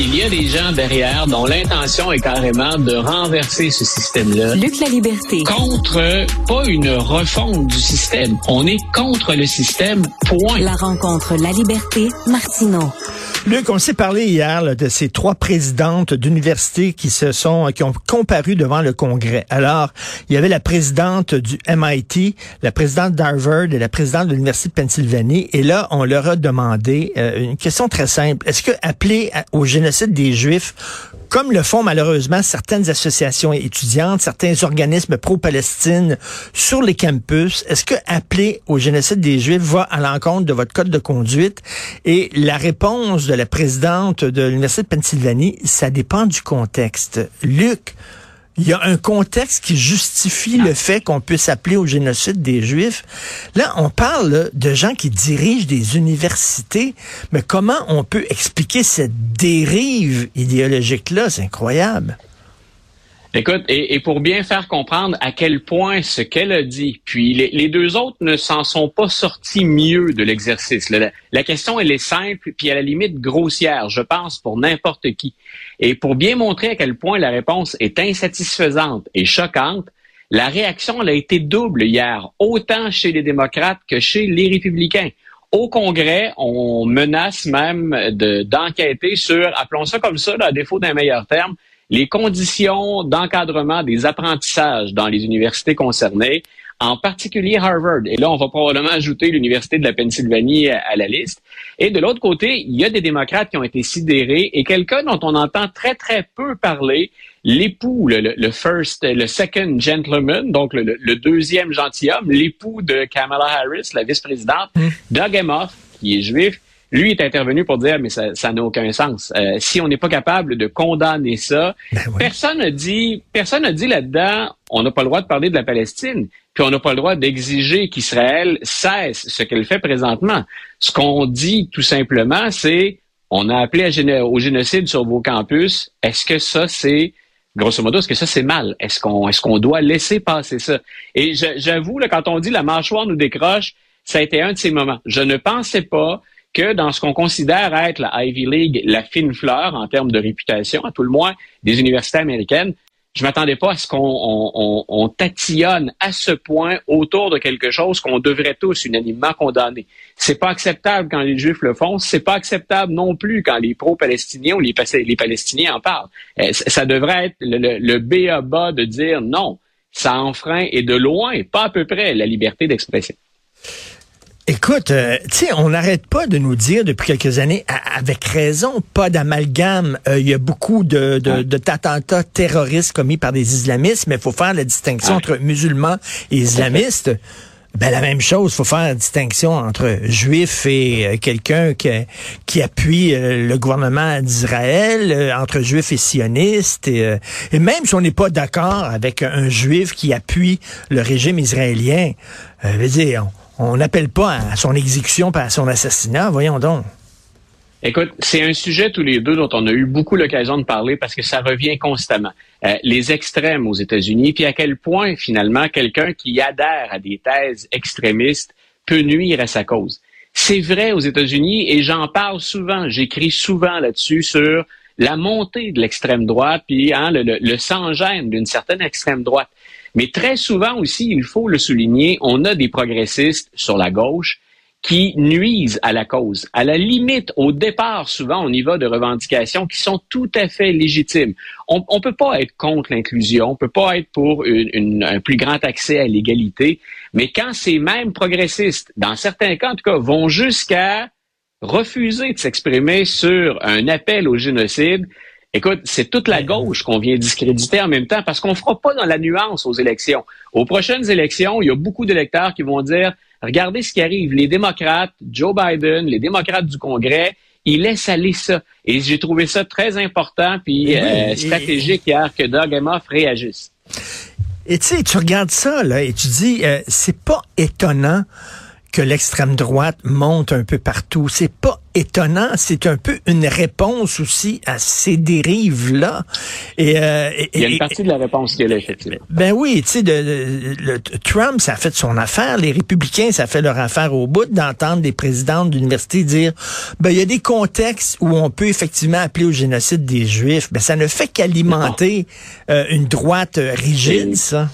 Il y a des gens derrière dont l'intention est carrément de renverser ce système-là. Luc La Liberté. Contre, pas une refonte du système. On est contre le système, point. La rencontre La Liberté, Martineau. Luc, on s'est parlé hier là, de ces trois présidentes d'universités qui se sont, qui ont comparu devant le Congrès. Alors, il y avait la présidente du MIT, la présidente d'Harvard et la présidente de l'Université de Pennsylvanie. Et là, on leur a demandé euh, une question très simple. Est-ce que appeler au génocide des Juifs comme le font malheureusement certaines associations étudiantes, certains organismes pro-Palestine sur les campus, est-ce que appeler au génocide des Juifs va à l'encontre de votre code de conduite? Et la réponse de la présidente de l'Université de Pennsylvanie, ça dépend du contexte. Luc, il y a un contexte qui justifie le fait qu'on puisse appeler au génocide des Juifs. Là, on parle de gens qui dirigent des universités, mais comment on peut expliquer cette dérive idéologique-là? C'est incroyable. Écoute, et, pour bien faire comprendre à quel point ce qu'elle a dit, puis les, deux autres ne s'en sont pas sortis mieux de l'exercice. La, question, elle est simple, puis à la limite grossière, je pense, pour n'importe qui. Et pour bien montrer à quel point la réponse est insatisfaisante et choquante, la réaction elle a été double hier, autant chez les démocrates que chez les républicains. Au Congrès, on menace même d'enquêter sur, appelons ça comme ça, à défaut d'un meilleur terme, les conditions d'encadrement des apprentissages dans les universités concernées, en particulier Harvard. Et là, on va probablement ajouter l'Université de la Pennsylvanie à, la liste. Et de l'autre côté, il y a des démocrates qui ont été sidérés et quelqu'un dont on entend très, très peu parler, l'époux, le, first, le second gentleman, donc le, deuxième gentilhomme, l'époux de Kamala Harris, la vice-présidente, mmh. Doug Emhoff, qui est juif, lui est intervenu pour dire, mais ça n'a aucun sens. Euh, si on n'est pas capable de condamner ça, ben personne n'a dit, personne n'a dit là-dedans, on n'a pas le droit de parler de la Palestine, puis on n'a pas le droit d'exiger qu'Israël cesse ce qu'elle fait présentement. Ce qu'on dit tout simplement, c'est, on a appelé au génocide sur vos campus. Est-ce que ça, c'est grosso modo, est-ce que ça c'est mal? Est-ce qu'on est-ce qu'on doit laisser passer ça? Et j'avoue, quand on dit la mâchoire nous décroche, ça a été un de ces moments. Je ne pensais pas que dans ce qu'on considère être la Ivy League, la fine fleur en termes de réputation, à tout le moins des universités américaines, je m'attendais pas à ce qu'on tatillonne à ce point autour de quelque chose qu'on devrait tous unanimement condamner. C'est pas acceptable quand les Juifs le font, c'est pas acceptable non plus quand les pro-palestiniens ou les, les, Palestiniens en parlent. Euh, ça devrait être le, le B à bas de dire non, ça enfreint et de loin, pas à peu près, la liberté d'expression. Écoute, euh, tu sais, on n'arrête pas de nous dire depuis quelques années, avec raison, pas d'amalgame. Euh, il y a beaucoup de, d'attentats terroristes commis par des islamistes, mais il faut faire la distinction entre musulmans et islamistes. Ben, la même chose, il faut faire la distinction entre juifs et euh, quelqu'un qui, qui appuie le gouvernement d'Israël, entre juifs et sionistes. Et, et même si on n'est pas d'accord avec un juif qui appuie le régime israélien, dire, on n'appelle pas à son exécution par son assassinat. Voyons donc. Écoute, c'est un sujet tous les deux dont on a eu beaucoup l'occasion de parler parce que ça revient constamment. Euh, les extrêmes aux États-Unis, puis à quel point finalement quelqu'un qui adhère à des thèses extrémistes peut nuire à sa cause. C'est vrai aux États-Unis et j'en parle souvent, j'écris souvent là-dessus sur la montée de l'extrême droite, puis hein, le, le, le sans-gêne d'une certaine extrême droite. Mais très souvent aussi, il faut le souligner, on a des progressistes sur la gauche qui nuisent à la cause. À la limite, au départ, souvent, on y va de revendications qui sont tout à fait légitimes. On ne peut pas être contre l'inclusion, on peut pas être pour un plus grand accès à l'égalité, mais quand ces mêmes progressistes, dans certains cas en tout cas, vont jusqu'à refuser de s'exprimer sur un appel au génocide, Écoute, c'est toute la gauche qu'on vient discréditer en même temps parce qu'on ne fera pas dans la nuance aux élections. Aux prochaines élections, il y a beaucoup d'électeurs qui vont dire, regardez ce qui arrive. Les démocrates, Joe Biden, les démocrates du Congrès, ils laissent aller ça. Et j'ai trouvé ça très important puis euh, stratégique hier que Doug Emhoff réagisse. Et tu sais, tu regardes ça là et tu dis, euh, c'est pas étonnant que l'extrême droite monte un peu partout. C'est pas étonnant, c'est un peu une réponse aussi à ces dérives-là. Et, euh, Il y a une partie de la réponse qui est là, effectivement. Ben oui, tu sais, de, Trump, ça a fait son affaire. Les républicains, ça fait leur affaire au bout d'entendre des présidents d'université dire, ben il y a des contextes où on peut effectivement appeler au génocide des Juifs. Ben ça ne fait qu'alimenter euh, une droite rigide, ça.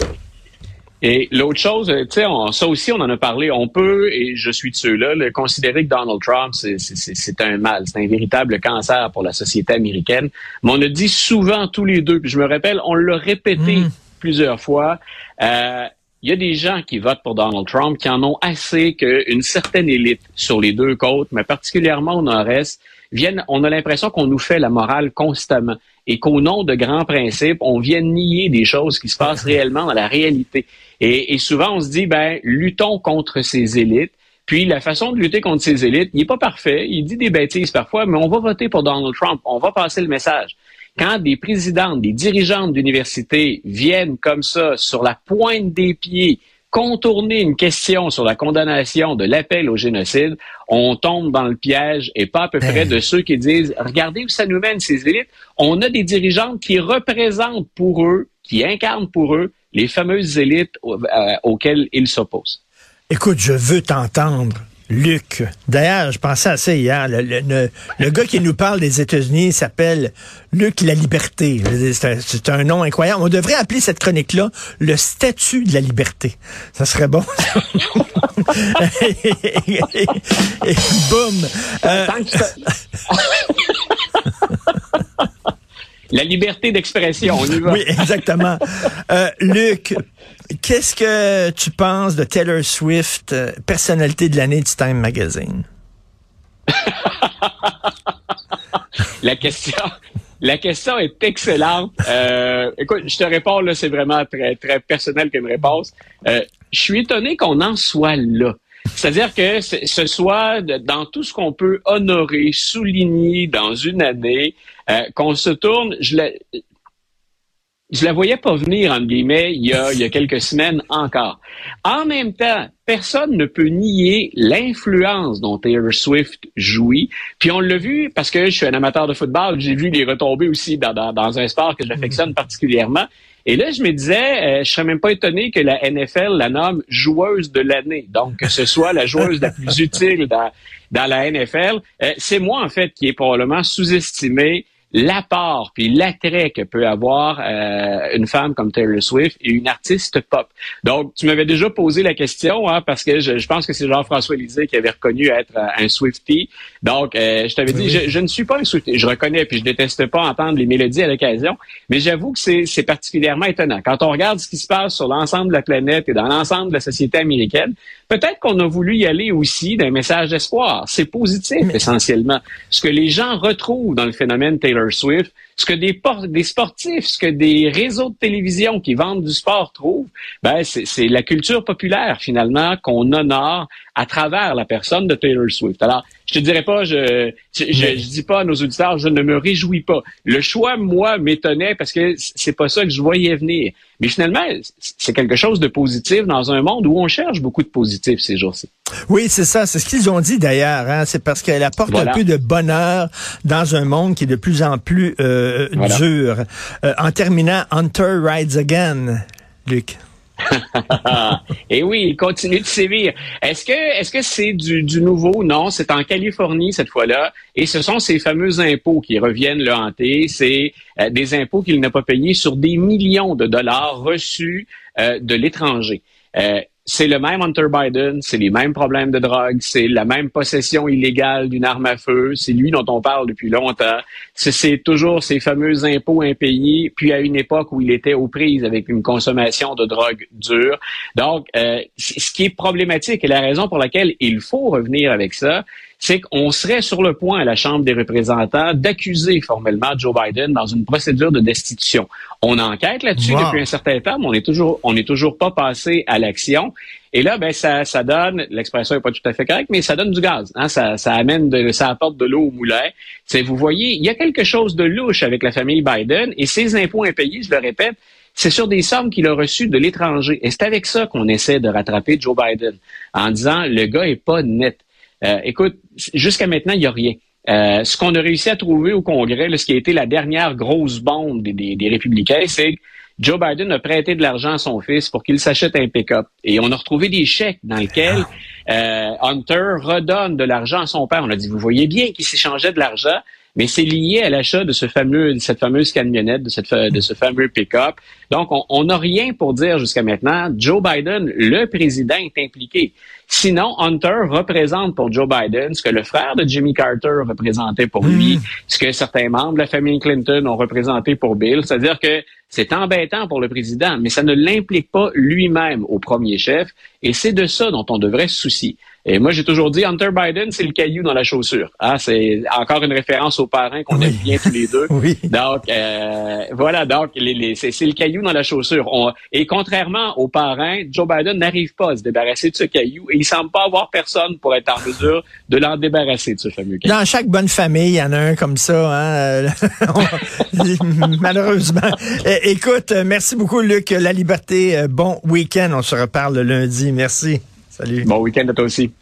Et l'autre chose, tu sais, ça aussi, on en a parlé. On peut, et je suis de ceux-là, le considérer que Donald Trump, c'est un mal, c'est un véritable cancer pour la société américaine. Mais on a dit souvent tous les deux, puis je me rappelle, on l'a répété mm. plusieurs fois. Euh, il y a des gens qui votent pour Donald Trump qui en ont assez qu'une certaine élite sur les deux côtes, mais particulièrement au nord-est, viennent, on a l'impression qu'on nous fait la morale constamment et qu'au nom de grands principes, on vient nier des choses qui se passent réellement dans la réalité. Et, souvent, on se dit, ben, luttons contre ces élites. Puis la façon de lutter contre ces élites, il n'est pas parfait, il dit des bêtises parfois, mais on va voter pour Donald Trump, on va passer le message. Quand des présidentes, des dirigeantes d'université viennent comme ça, sur la pointe des pieds, contourner une question sur la condamnation de l'appel au génocide, on tombe dans le piège et pas à peu près de ceux qui disent, regardez où ça nous mène ces élites. On a des dirigeantes qui représentent pour eux, qui incarnent pour eux les fameuses élites euh, auxquelles ils s'opposent. Écoute, je veux t'entendre. Luc. D'ailleurs, je pensais à ça hier. Le, gars qui nous parle des États-Unis s'appelle Luc La Liberté. C'est un, nom incroyable. On devrait appeler cette chronique-là le statut de la liberté. Ça serait bon. et, boum. Euh, la liberté d'expression, on y va. Oui, exactement. Euh, Luc, qu'est-ce que tu penses de Taylor Swift, euh, personnalité de l'année du Time Magazine? la question, la question est excellente. Euh, écoute, je te réponds là, c'est vraiment très très personnel comme réponse. Euh, je suis étonné qu'on en soit là. C'est-à-dire que ce soit dans tout ce qu'on peut honorer, souligner dans une année, euh, qu'on se tourne, je la voyais pas venir, en guillemets, il y, a, il y a quelques semaines encore. En même temps, personne ne peut nier l'influence dont Taylor Swift jouit. Puis on l'a vu parce que je suis un amateur de football, j'ai vu les retombées aussi dans, dans, dans un sport que j'affectionne particulièrement. Et là, je me disais, euh, je serais même pas étonné que la NFL la nomme joueuse de l'année. Donc, que ce soit la joueuse la plus utile dans, dans la NFL. Euh, c'est moi, en fait, qui est probablement sous-estimé l'apport puis l'attrait que peut avoir euh, une femme comme Taylor Swift et une artiste pop. Donc, tu m'avais déjà posé la question, hein, parce que je, pense que c'est Jean-François Lisée qui avait reconnu être euh, un Swiftie. Donc, euh, je t'avais dit, je, ne suis pas un Swiftie. Je reconnais, puis je déteste pas entendre les mélodies à l'occasion, mais j'avoue que c'est particulièrement étonnant. Quand on regarde ce qui se passe sur l'ensemble de la planète et dans l'ensemble de la société américaine, peut-être qu'on a voulu y aller aussi d'un message d'espoir. C'est positif, essentiellement. Ce que les gens retrouvent dans le phénomène Taylor Swift, ce que des, des sportifs, ce que des réseaux de télévision qui vendent du sport trouvent, ben c'est la culture populaire finalement qu'on honore à travers la personne de Taylor Swift. Alors, je te dirais pas, je, je, je, dis pas à nos auditeurs, je ne me réjouis pas. Le choix, moi, m'étonnait parce que c'est pas ça que je voyais venir. Mais finalement, c'est quelque chose de positif dans un monde où on cherche beaucoup de positif ces jours-ci. Oui, c'est ça. C'est ce qu'ils ont dit d'ailleurs. Hein? C'est parce qu'elle apporte un peu de bonheur dans un monde qui est de plus en plus euh, dur. Euh, en terminant, Hunter Rides Again, Luc. Et oui, il continue de sévir. Est-ce que est-ce que c'est du, du, nouveau? Non, c'est en Californie cette fois-là. Et ce sont ces fameux impôts qui reviennent le hanter. C'est euh, des impôts qu'il n'a pas payés sur des millions de dollars reçus euh, de l'étranger. Euh, c'est le même Hunter Biden, c'est les mêmes problèmes de drogue, c'est la même possession illégale d'une arme à feu, c'est lui dont on parle depuis longtemps. C'est toujours ces fameux impôts impayés, puis à une époque où il était aux prises avec une consommation de drogue dure. Donc, euh, ce qui est problématique et la raison pour laquelle il faut revenir avec ça, c'est qu'on serait sur le point à la Chambre des représentants d'accuser formellement Joe Biden dans une procédure de destitution. On enquête là-dessus depuis un certain temps, mais on est toujours, on n'est toujours pas passé à l'action. Et là, ben, ça, ça donne, l'expression n'est pas tout à fait correcte, mais ça donne du gaz. Hein? Ça, ça amène de, ça apporte de l'eau au moulin. C'est, vous voyez, il y a quelque chose de louche avec la famille Biden et ces impôts impayés, je le répète, c'est sur des sommes qu'il a reçues de l'étranger. Et c'est avec ça qu'on essaie de rattraper Joe Biden, en disant, le gars est pas net. Euh, écoute, jusqu'à maintenant, il n'y a rien. Euh, ce qu'on a réussi à trouver au Congrès, ce qui a été la dernière grosse bombe des, des, républicains, c'est que Joe Biden a prêté de l'argent à son fils pour qu'il s'achète un pick-up. Et on a retrouvé des chèques dans lesquels euh, Hunter redonne de l'argent à son père. On a dit, vous voyez bien qu'il s'échangeait de l'argent, mais c'est lié à l'achat de ce fameux, de cette fameuse camionnette, de, cette, de ce fameux pick-up. Donc, on n'a rien pour dire jusqu'à maintenant. Joe Biden, le président, est impliqué. Sinon, Hunter représente pour Joe Biden ce que le frère de Jimmy Carter représentait pour lui, hmm. ce que certains membres de la famille Clinton ont représenté pour Bill. C'est-à-dire que c'est embêtant pour le président, mais ça ne l'implique pas lui-même au premier chef, et c'est de ça dont on devrait se soucier. Et moi, j'ai toujours dit, Hunter Biden, c'est le caillou dans la chaussure. Ah, c'est encore une référence aux parents qu'on aime bien tous les deux. oui. Donc, euh, voilà, donc les, c'est, le caillou dans la chaussure. et contrairement aux parents, Joe Biden n'arrive pas à se débarrasser de ce caillou et il semble pas avoir personne pour être en mesure de l'en débarrasser de ce fameux caillou. Dans chaque bonne famille, il y en a un comme ça. Hein? Malheureusement. Écoute, merci beaucoup, Luc. La liberté, bon week-end. On se reparle lundi. Merci. Salut. Bon week-end à toi aussi.